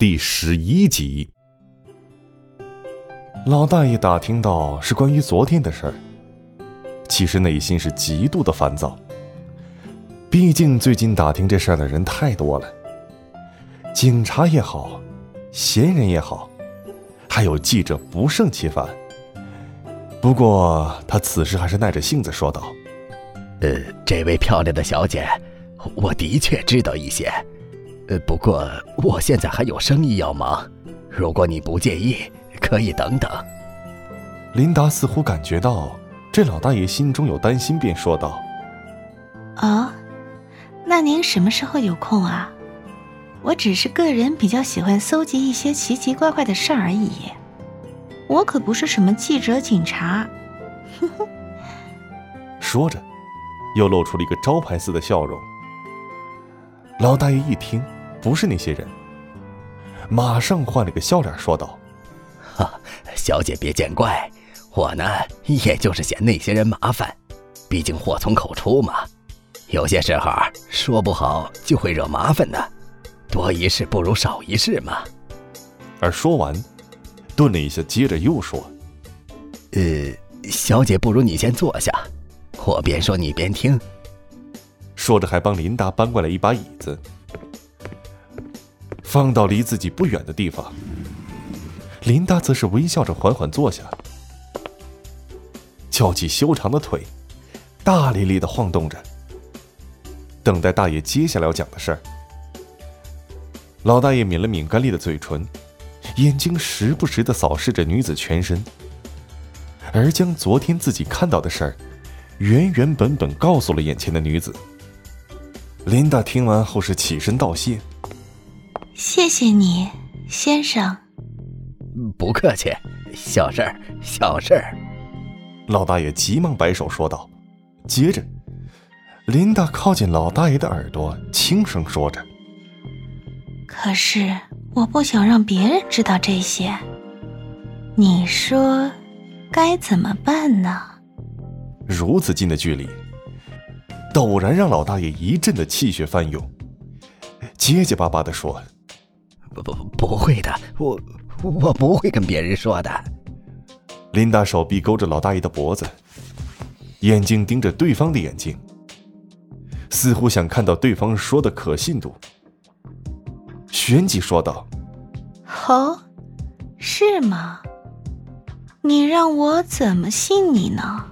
第十一集。老大爷打听到是关于昨天的事儿，其实内心是极度的烦躁。毕竟最近打听这事儿的人太多了，警察也好，闲人也好，还有记者不胜其烦。不过他此时还是耐着性子说道：“呃，这位漂亮的小姐，我的确知道一些。呃，不过我现在还有生意要忙，如果你不介意，可以等等。”琳达似乎感觉到这老大爷心中有担心，便说道：“哦。”那您什么时候有空啊？我只是个人比较喜欢搜集一些奇奇怪怪的事儿而已。我可不是什么记者、警察。哼哼。说着，又露出了一个招牌似的笑容。老大爷一听，不是那些人，马上换了个笑脸说道：“哈，小姐别见怪，我呢，也就是嫌那些人麻烦，毕竟祸从口出嘛。”有些时候说不好就会惹麻烦的，多一事不如少一事嘛。而说完，顿了一下，接着又说：“呃，小姐，不如你先坐下，我边说你边听。”说着，还帮琳达搬过来一把椅子，放到离自己不远的地方。琳达则是微笑着缓缓坐下，翘起修长的腿，大力力的晃动着。等待大爷接下来要讲的事儿。老大爷抿了抿干裂的嘴唇，眼睛时不时的扫视着女子全身，而将昨天自己看到的事儿，原原本本告诉了眼前的女子。琳达听完后是起身道谢：“谢谢你，先生。”“不客气，小事儿，小事儿。”老大爷急忙摆手说道，接着。琳达靠近老大爷的耳朵，轻声说着：“可是我不想让别人知道这些，你说该怎么办呢？”如此近的距离，陡然让老大爷一阵的气血翻涌，结结巴巴的说：“不不不会的，我我不会跟别人说的。”琳达手臂勾着老大爷的脖子，眼睛盯着对方的眼睛。似乎想看到对方说的可信度，旋即说道：“哦，是吗？你让我怎么信你呢？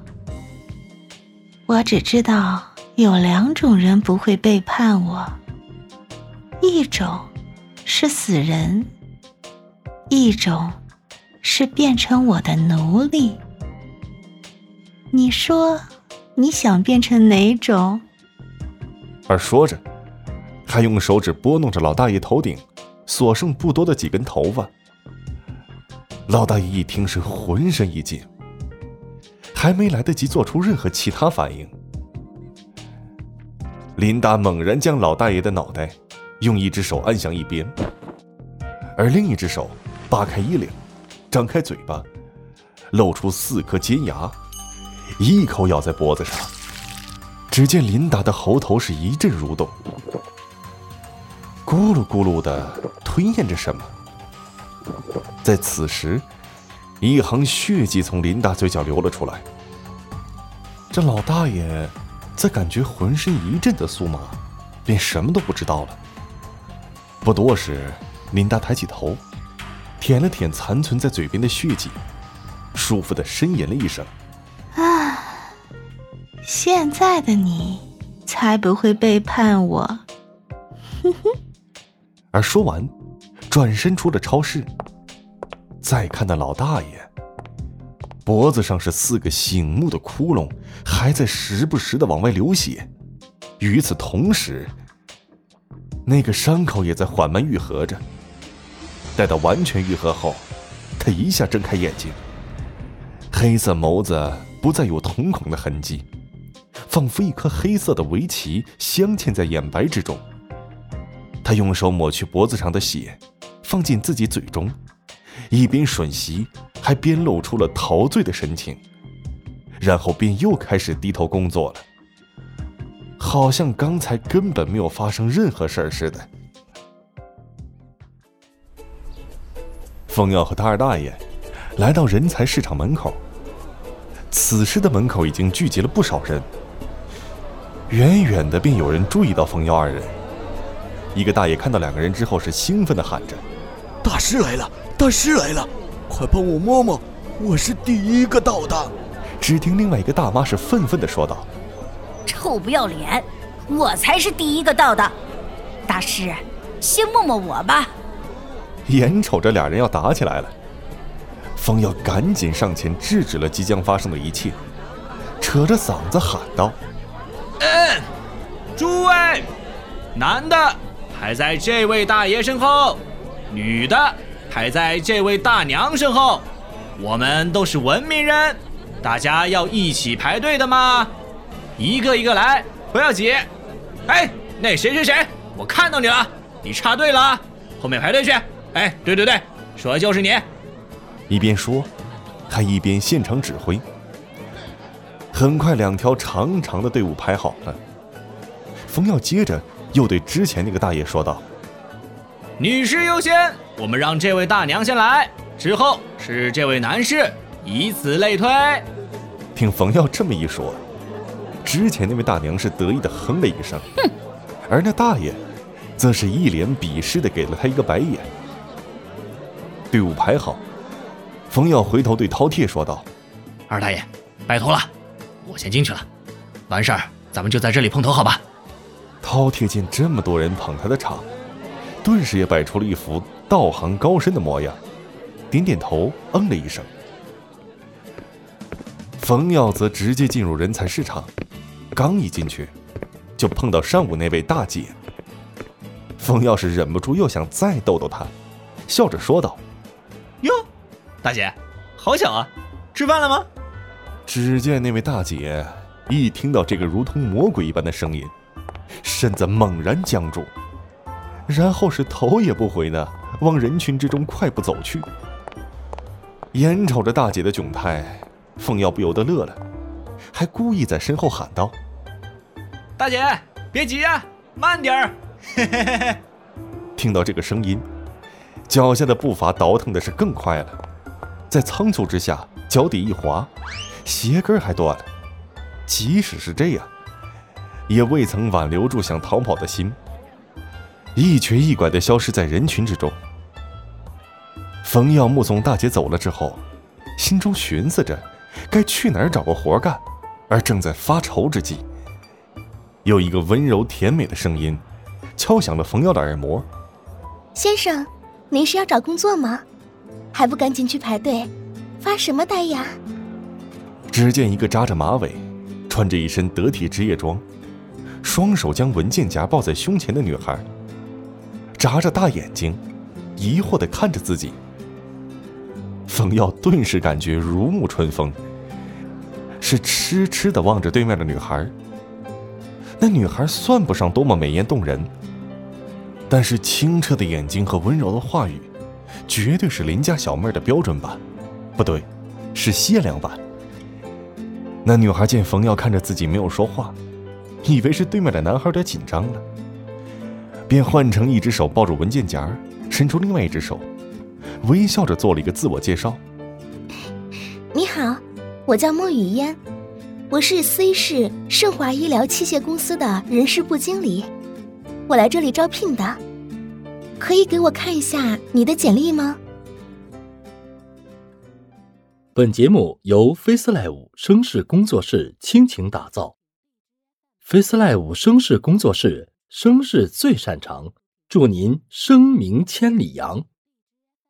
我只知道有两种人不会背叛我，一种是死人，一种是变成我的奴隶。你说，你想变成哪种？”而说着，还用手指拨弄着老大爷头顶所剩不多的几根头发。老大爷一听是浑身一紧，还没来得及做出任何其他反应，琳达猛然将老大爷的脑袋用一只手按向一边，而另一只手扒开衣领，张开嘴巴，露出四颗尖牙，一口咬在脖子上。只见琳达的喉头是一阵蠕动，咕噜咕噜的吞咽着什么。在此时，一行血迹从琳达嘴角流了出来。这老大爷在感觉浑身一阵的酥麻，便什么都不知道了。不多时，琳达抬起头，舔了舔残存在嘴边的血迹，舒服的呻吟了一声。啊现在的你才不会背叛我，哼哼。而说完，转身出了超市。再看那老大爷，脖子上是四个醒目的窟窿，还在时不时的往外流血。与此同时，那个伤口也在缓慢愈合着。待到完全愈合后，他一下睁开眼睛，黑色眸子不再有瞳孔的痕迹。仿佛一颗黑色的围棋镶嵌在眼白之中。他用手抹去脖子上的血，放进自己嘴中，一边吮吸，还边露出了陶醉的神情，然后便又开始低头工作了，好像刚才根本没有发生任何事儿似的。冯耀和他二大爷来到人才市场门口。此时的门口已经聚集了不少人，远远的便有人注意到冯耀二人。一个大爷看到两个人之后，是兴奋的喊着：“大师来了！大师来了！快帮我摸摸，我是第一个到的。”只听另外一个大妈是愤愤的说道：“臭不要脸，我才是第一个到的！大师，先摸摸我吧。”眼瞅着俩人要打起来了，方耀赶紧上前制止了即将发生的一切，扯着嗓子喊道：“嗯，诸位，男的排在这位大爷身后，女的排在这位大娘身后，我们都是文明人，大家要一起排队的嘛，一个一个来，不要挤。哎，那谁谁谁，我看到你了，你插队了，后面排队去。”哎，对对对，说的就是你。一边说，还一边现场指挥。很快，两条长长的队伍排好了。冯耀接着又对之前那个大爷说道：“女士优先，我们让这位大娘先来，之后是这位男士，以此类推。”听冯耀这么一说，之前那位大娘是得意的哼了一声，哼，而那大爷，则是一脸鄙视的给了他一个白眼。队伍排好，冯耀回头对饕餮说道：“二大爷，拜托了，我先进去了。完事儿咱们就在这里碰头，好吧？”饕餮见这么多人捧他的场，顿时也摆出了一副道行高深的模样，点点头，嗯了一声。冯耀则直接进入人才市场，刚一进去，就碰到上午那位大姐。冯耀是忍不住又想再逗逗她，笑着说道。哟，大姐，好巧啊！吃饭了吗？只见那位大姐一听到这个如同魔鬼一般的声音，身子猛然僵住，然后是头也不回的往人群之中快步走去。眼瞅着大姐的窘态，凤耀不由得乐了，还故意在身后喊道：“大姐，别急呀，慢点儿。”听到这个声音。脚下的步伐倒腾的是更快了，在仓促之下，脚底一滑，鞋跟还断了。即使是这样，也未曾挽留住想逃跑的心，一瘸一拐的消失在人群之中。冯耀目送大姐走了之后，心中寻思着该去哪儿找个活干，而正在发愁之际，有一个温柔甜美的声音敲响了冯耀的耳膜：“先生。”您是要找工作吗？还不赶紧去排队，发什么呆呀？只见一个扎着马尾、穿着一身得体职业装、双手将文件夹抱在胸前的女孩，眨着大眼睛，疑惑的看着自己。冯耀顿时感觉如沐春风，是痴痴的望着对面的女孩。那女孩算不上多么美艳动人。但是清澈的眼睛和温柔的话语，绝对是邻家小妹的标准版，不对，是限量版。那女孩见冯耀看着自己没有说话，以为是对面的男孩有点紧张了，便换成一只手抱住文件夹，伸出另外一只手，微笑着做了一个自我介绍：“你好，我叫莫雨嫣，我是 C 市盛华医疗器械公司的人事部经理。”我来这里招聘的，可以给我看一下你的简历吗？本节目由 FaceLive 声势工作室倾情打造，FaceLive 声势工作室声势最擅长，祝您声名千里扬。